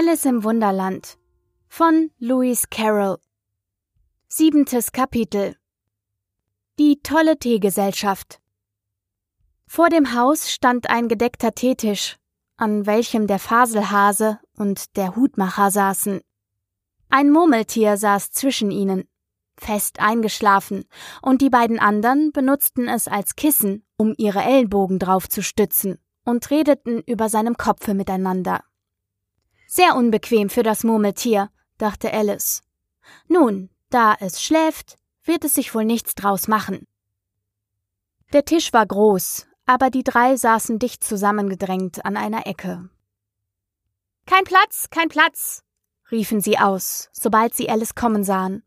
Alice im Wunderland von Louise Carroll Siebentes Kapitel Die tolle Teegesellschaft Vor dem Haus stand ein gedeckter Teetisch, an welchem der Faselhase und der Hutmacher saßen. Ein Murmeltier saß zwischen ihnen, fest eingeschlafen, und die beiden anderen benutzten es als Kissen, um ihre Ellenbogen drauf zu stützen, und redeten über seinem Kopfe miteinander. Sehr unbequem für das Murmeltier, dachte Alice. Nun, da es schläft, wird es sich wohl nichts draus machen. Der Tisch war groß, aber die drei saßen dicht zusammengedrängt an einer Ecke. Kein Platz, kein Platz, riefen sie aus, sobald sie Alice kommen sahen.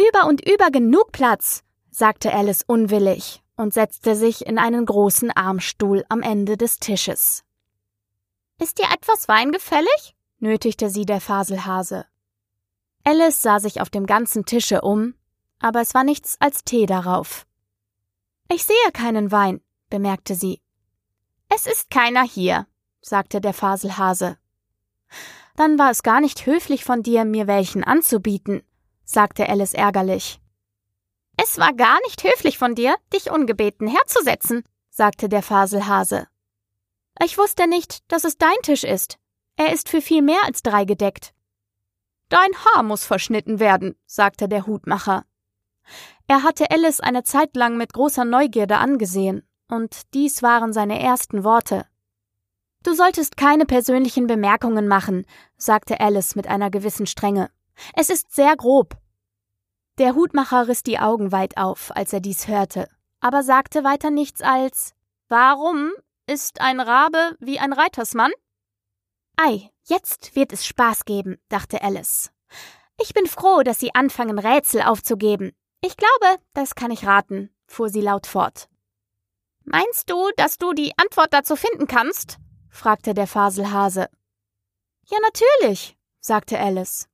Über und über genug Platz, sagte Alice unwillig und setzte sich in einen großen Armstuhl am Ende des Tisches. Ist dir etwas Wein gefällig? nötigte sie der Faselhase. Alice sah sich auf dem ganzen Tische um, aber es war nichts als Tee darauf. Ich sehe keinen Wein, bemerkte sie. Es ist keiner hier, sagte der Faselhase. Dann war es gar nicht höflich von dir, mir welchen anzubieten, sagte Alice ärgerlich. Es war gar nicht höflich von dir, dich ungebeten herzusetzen, sagte der Faselhase. Ich wusste nicht, dass es dein Tisch ist. Er ist für viel mehr als drei gedeckt. Dein Haar muss verschnitten werden, sagte der Hutmacher. Er hatte Alice eine Zeit lang mit großer Neugierde angesehen, und dies waren seine ersten Worte. Du solltest keine persönlichen Bemerkungen machen, sagte Alice mit einer gewissen Strenge. Es ist sehr grob. Der Hutmacher riss die Augen weit auf, als er dies hörte, aber sagte weiter nichts als Warum ist ein Rabe wie ein Reitersmann? Ei, jetzt wird es Spaß geben, dachte Alice. Ich bin froh, dass Sie anfangen, Rätsel aufzugeben. Ich glaube, das kann ich raten, fuhr sie laut fort. Meinst du, dass du die Antwort dazu finden kannst? fragte der Faselhase. Ja, natürlich, sagte Alice.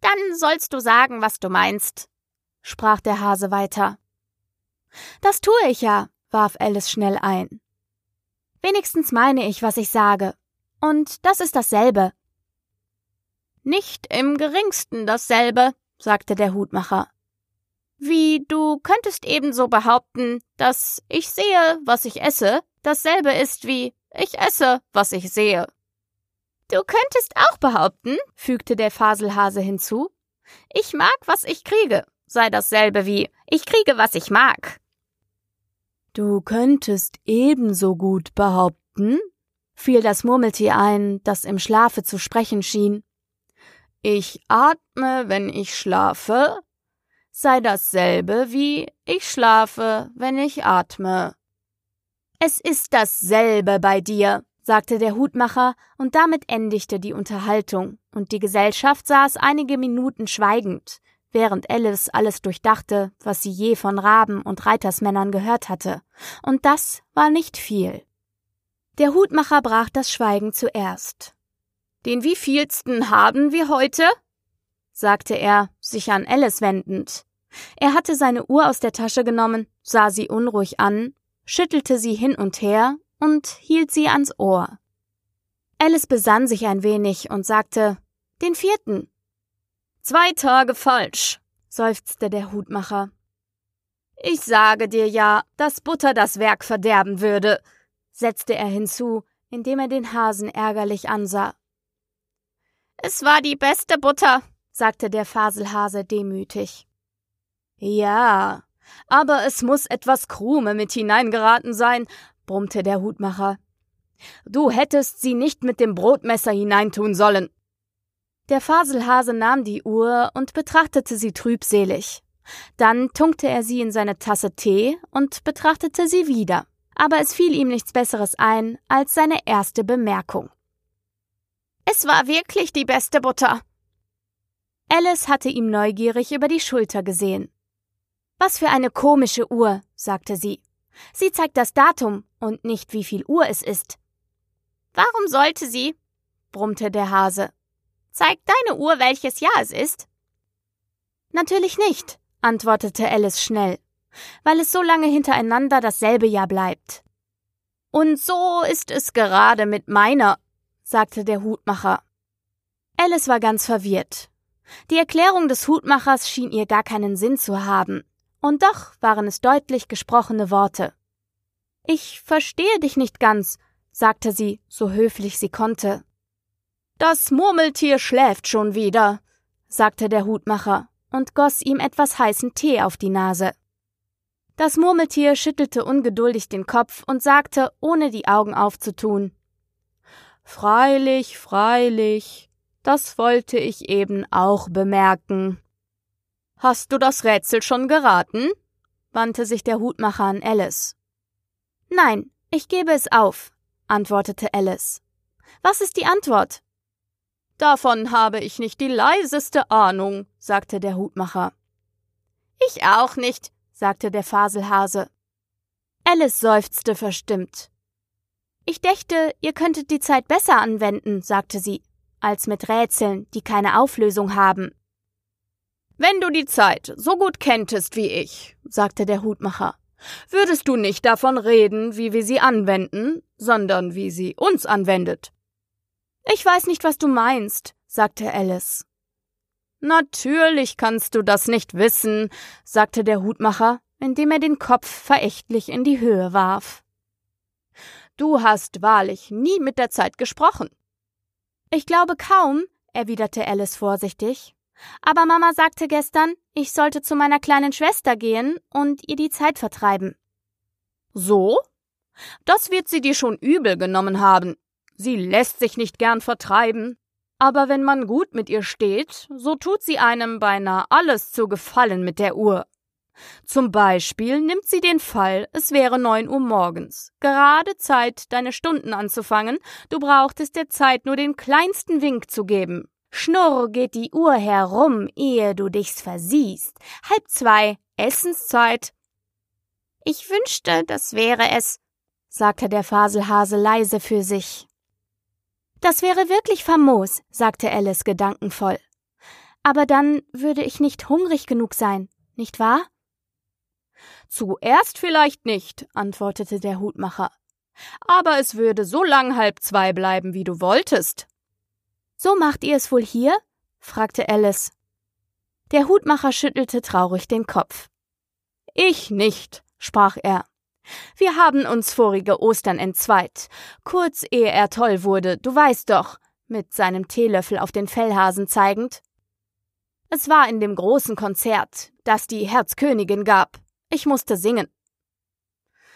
Dann sollst du sagen, was du meinst, sprach der Hase weiter. Das tue ich ja, warf Alice schnell ein. Wenigstens meine ich, was ich sage. Und das ist dasselbe. Nicht im geringsten dasselbe, sagte der Hutmacher. Wie du könntest ebenso behaupten, dass ich sehe, was ich esse, dasselbe ist wie ich esse, was ich sehe. Du könntest auch behaupten, fügte der Faselhase hinzu, ich mag, was ich kriege, sei dasselbe wie ich kriege, was ich mag. Du könntest ebenso gut behaupten, fiel das Murmeltier ein, das im Schlafe zu sprechen schien. Ich atme, wenn ich schlafe, sei dasselbe wie ich schlafe, wenn ich atme. Es ist dasselbe bei dir, sagte der Hutmacher, und damit endigte die Unterhaltung, und die Gesellschaft saß einige Minuten schweigend, während Alice alles durchdachte, was sie je von Raben und Reitersmännern gehört hatte, und das war nicht viel. Der Hutmacher brach das Schweigen zuerst. Den wievielsten haben wir heute? sagte er, sich an Alice wendend. Er hatte seine Uhr aus der Tasche genommen, sah sie unruhig an, schüttelte sie hin und her und hielt sie ans Ohr. Alice besann sich ein wenig und sagte Den vierten. Zwei Tage falsch, seufzte der Hutmacher. Ich sage dir ja, dass Butter das Werk verderben würde, setzte er hinzu, indem er den Hasen ärgerlich ansah. Es war die beste Butter, sagte der Faselhase demütig. Ja, aber es muss etwas Krume mit hineingeraten sein, brummte der Hutmacher. Du hättest sie nicht mit dem Brotmesser hineintun sollen. Der Faselhase nahm die Uhr und betrachtete sie trübselig. Dann tunkte er sie in seine Tasse Tee und betrachtete sie wieder. Aber es fiel ihm nichts Besseres ein als seine erste Bemerkung. Es war wirklich die beste Butter. Alice hatte ihm neugierig über die Schulter gesehen. Was für eine komische Uhr, sagte sie. Sie zeigt das Datum und nicht wie viel Uhr es ist. Warum sollte sie? brummte der Hase. Zeigt deine Uhr, welches Jahr es ist? Natürlich nicht, antwortete Alice schnell, weil es so lange hintereinander dasselbe Jahr bleibt. Und so ist es gerade mit meiner, sagte der Hutmacher. Alice war ganz verwirrt. Die Erklärung des Hutmachers schien ihr gar keinen Sinn zu haben. Und doch waren es deutlich gesprochene Worte. Ich verstehe dich nicht ganz, sagte sie, so höflich sie konnte. Das Murmeltier schläft schon wieder, sagte der Hutmacher und goss ihm etwas heißen Tee auf die Nase. Das Murmeltier schüttelte ungeduldig den Kopf und sagte, ohne die Augen aufzutun Freilich, freilich, das wollte ich eben auch bemerken. Hast du das Rätsel schon geraten? wandte sich der Hutmacher an Alice. Nein, ich gebe es auf, antwortete Alice. Was ist die Antwort? Davon habe ich nicht die leiseste Ahnung, sagte der Hutmacher. Ich auch nicht, sagte der Faselhase. Alice seufzte verstimmt. Ich dächte, ihr könntet die Zeit besser anwenden, sagte sie, als mit Rätseln, die keine Auflösung haben. Wenn du die Zeit so gut kenntest wie ich, sagte der Hutmacher, würdest du nicht davon reden, wie wir sie anwenden, sondern wie sie uns anwendet. Ich weiß nicht, was du meinst, sagte Alice. Natürlich kannst du das nicht wissen, sagte der Hutmacher, indem er den Kopf verächtlich in die Höhe warf. Du hast wahrlich nie mit der Zeit gesprochen. Ich glaube kaum, erwiderte Alice vorsichtig. Aber Mama sagte gestern, ich sollte zu meiner kleinen Schwester gehen und ihr die Zeit vertreiben. So? Das wird sie dir schon übel genommen haben. Sie lässt sich nicht gern vertreiben. Aber wenn man gut mit ihr steht, so tut sie einem beinahe alles zu gefallen mit der Uhr. Zum Beispiel nimmt sie den Fall, es wäre neun Uhr morgens, gerade Zeit, deine Stunden anzufangen, du brauchtest der Zeit nur den kleinsten Wink zu geben. Schnurr geht die Uhr herum, ehe du dich's versiehst. Halb zwei, Essenszeit. Ich wünschte, das wäre es, sagte der Faselhase leise für sich. Das wäre wirklich famos, sagte Alice gedankenvoll. Aber dann würde ich nicht hungrig genug sein, nicht wahr? Zuerst vielleicht nicht, antwortete der Hutmacher. Aber es würde so lang halb zwei bleiben, wie du wolltest. So macht ihr es wohl hier? fragte Alice. Der Hutmacher schüttelte traurig den Kopf. Ich nicht, sprach er. Wir haben uns vorige Ostern entzweit, kurz ehe er toll wurde, du weißt doch, mit seinem Teelöffel auf den Fellhasen zeigend. Es war in dem großen Konzert, das die Herzkönigin gab. Ich musste singen.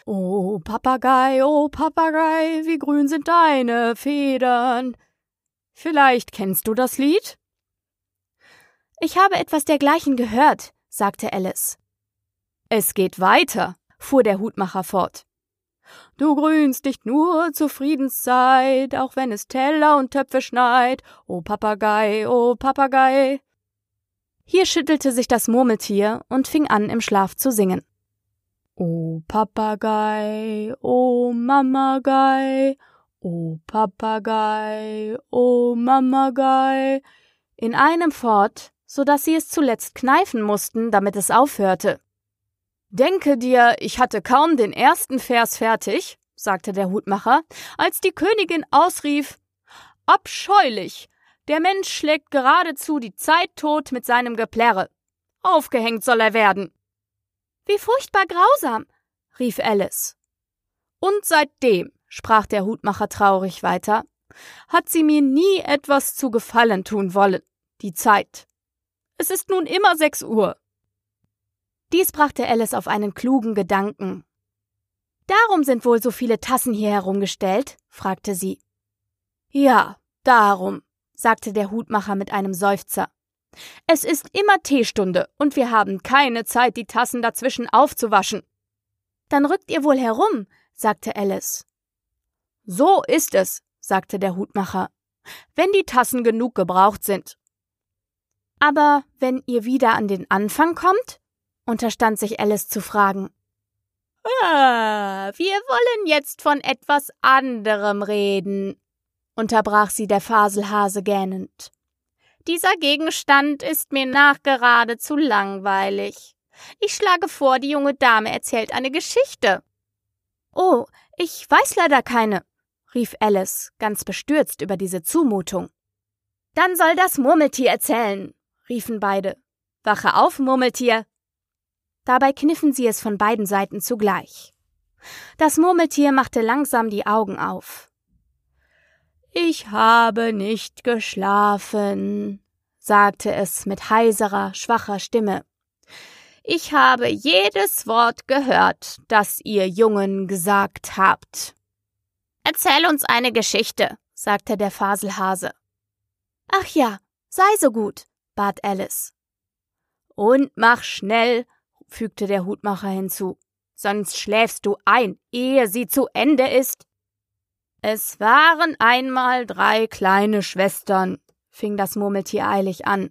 Oh Papagei, oh Papagei, wie grün sind deine Federn. Vielleicht kennst du das Lied? Ich habe etwas dergleichen gehört, sagte Alice. Es geht weiter, fuhr der Hutmacher fort. Du grünst nicht nur zur Friedenszeit, auch wenn es Teller und Töpfe schneit. O Papagei, o Papagei. Hier schüttelte sich das Murmeltier und fing an, im Schlaf zu singen. O Papagei, o Mamagei, o Papagei, o Mamagei, in einem fort, so dass sie es zuletzt kneifen mussten, damit es aufhörte. Denke dir, ich hatte kaum den ersten Vers fertig, sagte der Hutmacher, als die Königin ausrief Abscheulich, der Mensch schlägt geradezu die Zeit tot mit seinem Geplärre. Aufgehängt soll er werden. Wie furchtbar grausam, rief Alice. Und seitdem, sprach der Hutmacher traurig weiter, hat sie mir nie etwas zu Gefallen tun wollen, die Zeit. Es ist nun immer sechs Uhr. Dies brachte Alice auf einen klugen Gedanken. Darum sind wohl so viele Tassen hier herumgestellt? fragte sie. Ja, darum, sagte der Hutmacher mit einem Seufzer. Es ist immer Teestunde und wir haben keine Zeit, die Tassen dazwischen aufzuwaschen. Dann rückt ihr wohl herum, sagte Alice. So ist es, sagte der Hutmacher, wenn die Tassen genug gebraucht sind. Aber wenn ihr wieder an den Anfang kommt? Unterstand sich Alice zu fragen. Ah, wir wollen jetzt von etwas anderem reden, unterbrach sie der Faselhase gähnend. Dieser Gegenstand ist mir nachgerade zu langweilig. Ich schlage vor, die junge Dame erzählt eine Geschichte. Oh, ich weiß leider keine, rief Alice, ganz bestürzt über diese Zumutung. Dann soll das Murmeltier erzählen, riefen beide. Wache auf, Murmeltier. Dabei kniffen sie es von beiden Seiten zugleich. Das Murmeltier machte langsam die Augen auf. Ich habe nicht geschlafen, sagte es mit heiserer, schwacher Stimme. Ich habe jedes Wort gehört, das ihr Jungen gesagt habt. Erzähl uns eine Geschichte, sagte der Faselhase. Ach ja, sei so gut, bat Alice. Und mach schnell, fügte der Hutmacher hinzu, sonst schläfst du ein, ehe sie zu Ende ist. Es waren einmal drei kleine Schwestern, fing das Murmeltier eilig an.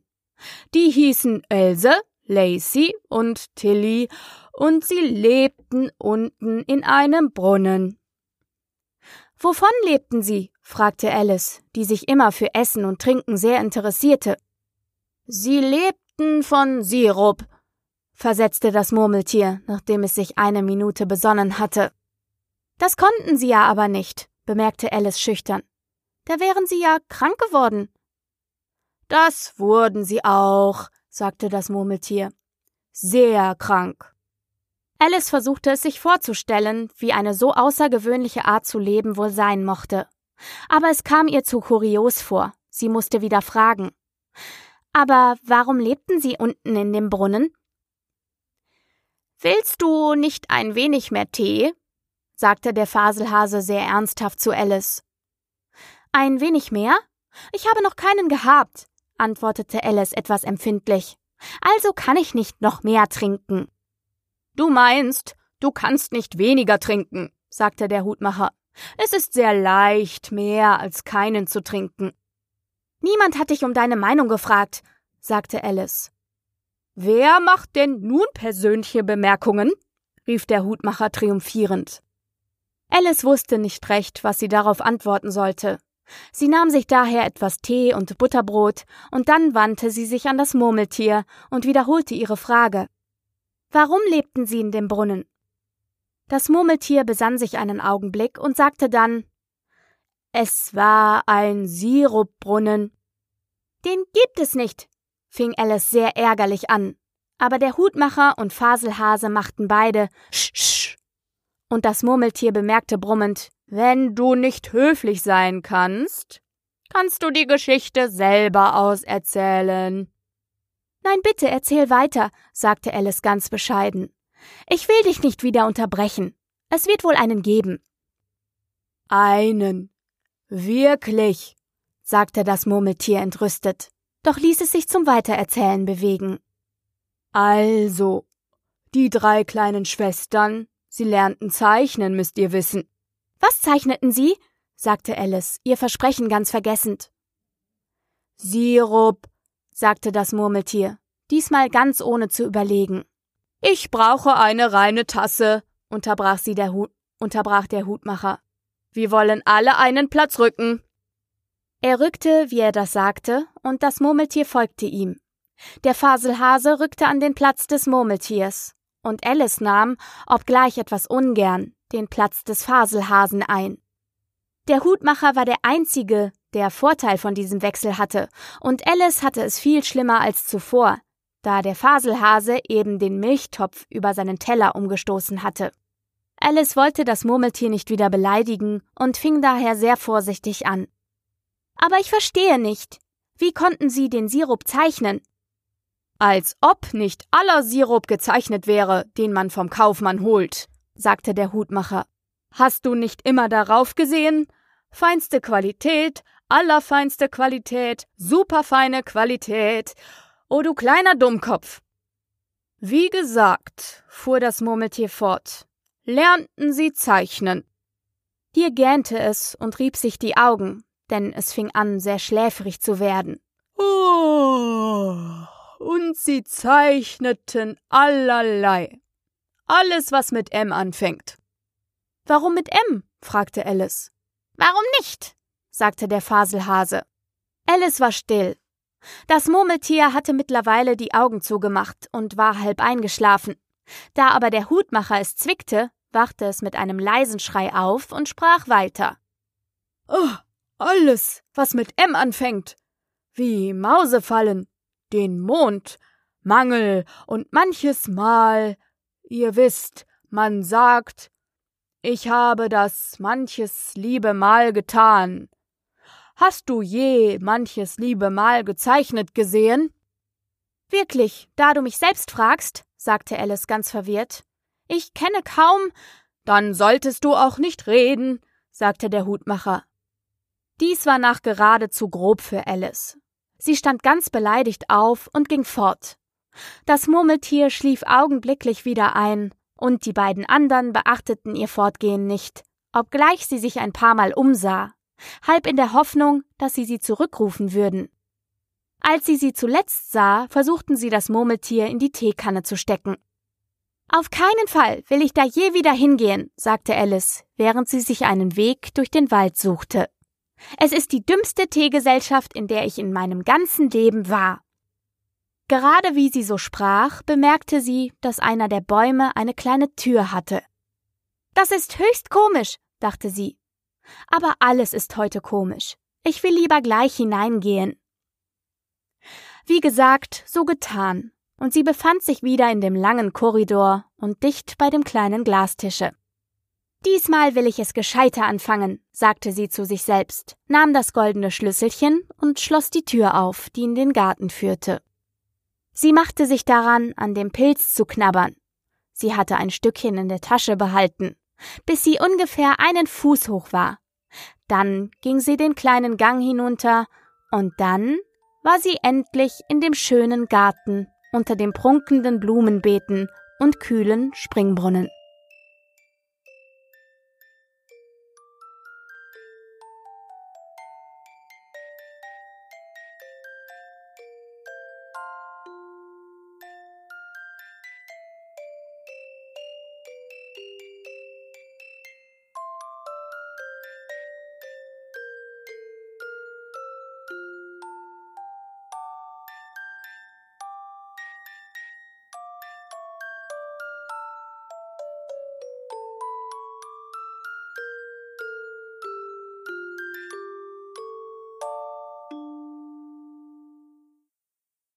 Die hießen Else, Lacey und Tilly, und sie lebten unten in einem Brunnen. Wovon lebten sie? fragte Alice, die sich immer für Essen und Trinken sehr interessierte. Sie lebten von Sirup, versetzte das Murmeltier, nachdem es sich eine Minute besonnen hatte. Das konnten sie ja aber nicht, bemerkte Alice schüchtern. Da wären sie ja krank geworden. Das wurden sie auch, sagte das Murmeltier. Sehr krank. Alice versuchte es sich vorzustellen, wie eine so außergewöhnliche Art zu leben wohl sein mochte. Aber es kam ihr zu kurios vor. Sie musste wieder fragen. Aber warum lebten sie unten in dem Brunnen? Willst du nicht ein wenig mehr Tee? sagte der Faselhase sehr ernsthaft zu Alice. Ein wenig mehr? Ich habe noch keinen gehabt, antwortete Alice etwas empfindlich. Also kann ich nicht noch mehr trinken. Du meinst, du kannst nicht weniger trinken, sagte der Hutmacher. Es ist sehr leicht, mehr als keinen zu trinken. Niemand hat dich um deine Meinung gefragt, sagte Alice. Wer macht denn nun persönliche Bemerkungen? rief der Hutmacher triumphierend. Alice wusste nicht recht, was sie darauf antworten sollte. Sie nahm sich daher etwas Tee und Butterbrot, und dann wandte sie sich an das Murmeltier und wiederholte ihre Frage. Warum lebten sie in dem Brunnen? Das Murmeltier besann sich einen Augenblick und sagte dann Es war ein Sirupbrunnen. Den gibt es nicht, fing Alice sehr ärgerlich an. Aber der Hutmacher und Faselhase machten beide Sch, sch. Und das Murmeltier bemerkte brummend wenn du nicht höflich sein kannst, kannst du die Geschichte selber auserzählen. Nein, bitte, erzähl weiter, sagte Alice ganz bescheiden. Ich will dich nicht wieder unterbrechen. Es wird wohl einen geben. Einen. Wirklich, sagte das Murmeltier entrüstet, doch ließ es sich zum Weitererzählen bewegen. Also, die drei kleinen Schwestern, sie lernten zeichnen, müsst ihr wissen. Was zeichneten Sie? sagte Alice, ihr Versprechen ganz vergessend. Sirup, sagte das Murmeltier, diesmal ganz ohne zu überlegen. Ich brauche eine reine Tasse, unterbrach sie der Hut, unterbrach der Hutmacher. Wir wollen alle einen Platz rücken. Er rückte, wie er das sagte, und das Murmeltier folgte ihm. Der Faselhase rückte an den Platz des Murmeltiers, und Alice nahm, obgleich etwas ungern, den Platz des Faselhasen ein. Der Hutmacher war der einzige, der Vorteil von diesem Wechsel hatte, und Alice hatte es viel schlimmer als zuvor, da der Faselhase eben den Milchtopf über seinen Teller umgestoßen hatte. Alice wollte das Murmeltier nicht wieder beleidigen und fing daher sehr vorsichtig an. Aber ich verstehe nicht. Wie konnten Sie den Sirup zeichnen? Als ob nicht aller Sirup gezeichnet wäre, den man vom Kaufmann holt, sagte der Hutmacher. Hast du nicht immer darauf gesehen? Feinste Qualität, allerfeinste Qualität, superfeine Qualität. Oh, du kleiner Dummkopf. Wie gesagt, fuhr das Murmeltier fort, lernten sie zeichnen. Hier gähnte es und rieb sich die Augen, denn es fing an, sehr schläfrig zu werden. Oh, und sie zeichneten allerlei. Alles, was mit M anfängt. Warum mit M? fragte Alice. Warum nicht? sagte der Faselhase. Alice war still. Das Murmeltier hatte mittlerweile die Augen zugemacht und war halb eingeschlafen. Da aber der Hutmacher es zwickte, wachte es mit einem leisen Schrei auf und sprach weiter. Oh, alles, was mit M anfängt. Wie Mausefallen, den Mond, Mangel und manches Mal, ihr wisst, man sagt, ich habe das manches liebe Mal getan. Hast du je manches liebe Mal gezeichnet gesehen? Wirklich, da du mich selbst fragst, sagte Alice ganz verwirrt. Ich kenne kaum. Dann solltest du auch nicht reden, sagte der Hutmacher. Dies war nach geradezu grob für Alice. Sie stand ganz beleidigt auf und ging fort. Das Murmeltier schlief augenblicklich wieder ein, und die beiden anderen beachteten ihr Fortgehen nicht, obgleich sie sich ein paar Mal umsah, halb in der Hoffnung, dass sie sie zurückrufen würden. Als sie sie zuletzt sah, versuchten sie das Murmeltier in die Teekanne zu stecken. Auf keinen Fall will ich da je wieder hingehen, sagte Alice, während sie sich einen Weg durch den Wald suchte. Es ist die dümmste Teegesellschaft, in der ich in meinem ganzen Leben war. Gerade wie sie so sprach, bemerkte sie, dass einer der Bäume eine kleine Tür hatte. Das ist höchst komisch, dachte sie. Aber alles ist heute komisch. Ich will lieber gleich hineingehen. Wie gesagt, so getan, und sie befand sich wieder in dem langen Korridor und dicht bei dem kleinen Glastische. Diesmal will ich es gescheiter anfangen, sagte sie zu sich selbst, nahm das goldene Schlüsselchen und schloss die Tür auf, die in den Garten führte. Sie machte sich daran, an dem Pilz zu knabbern. Sie hatte ein Stückchen in der Tasche behalten, bis sie ungefähr einen Fuß hoch war. Dann ging sie den kleinen Gang hinunter, und dann war sie endlich in dem schönen Garten unter den prunkenden Blumenbeeten und kühlen Springbrunnen.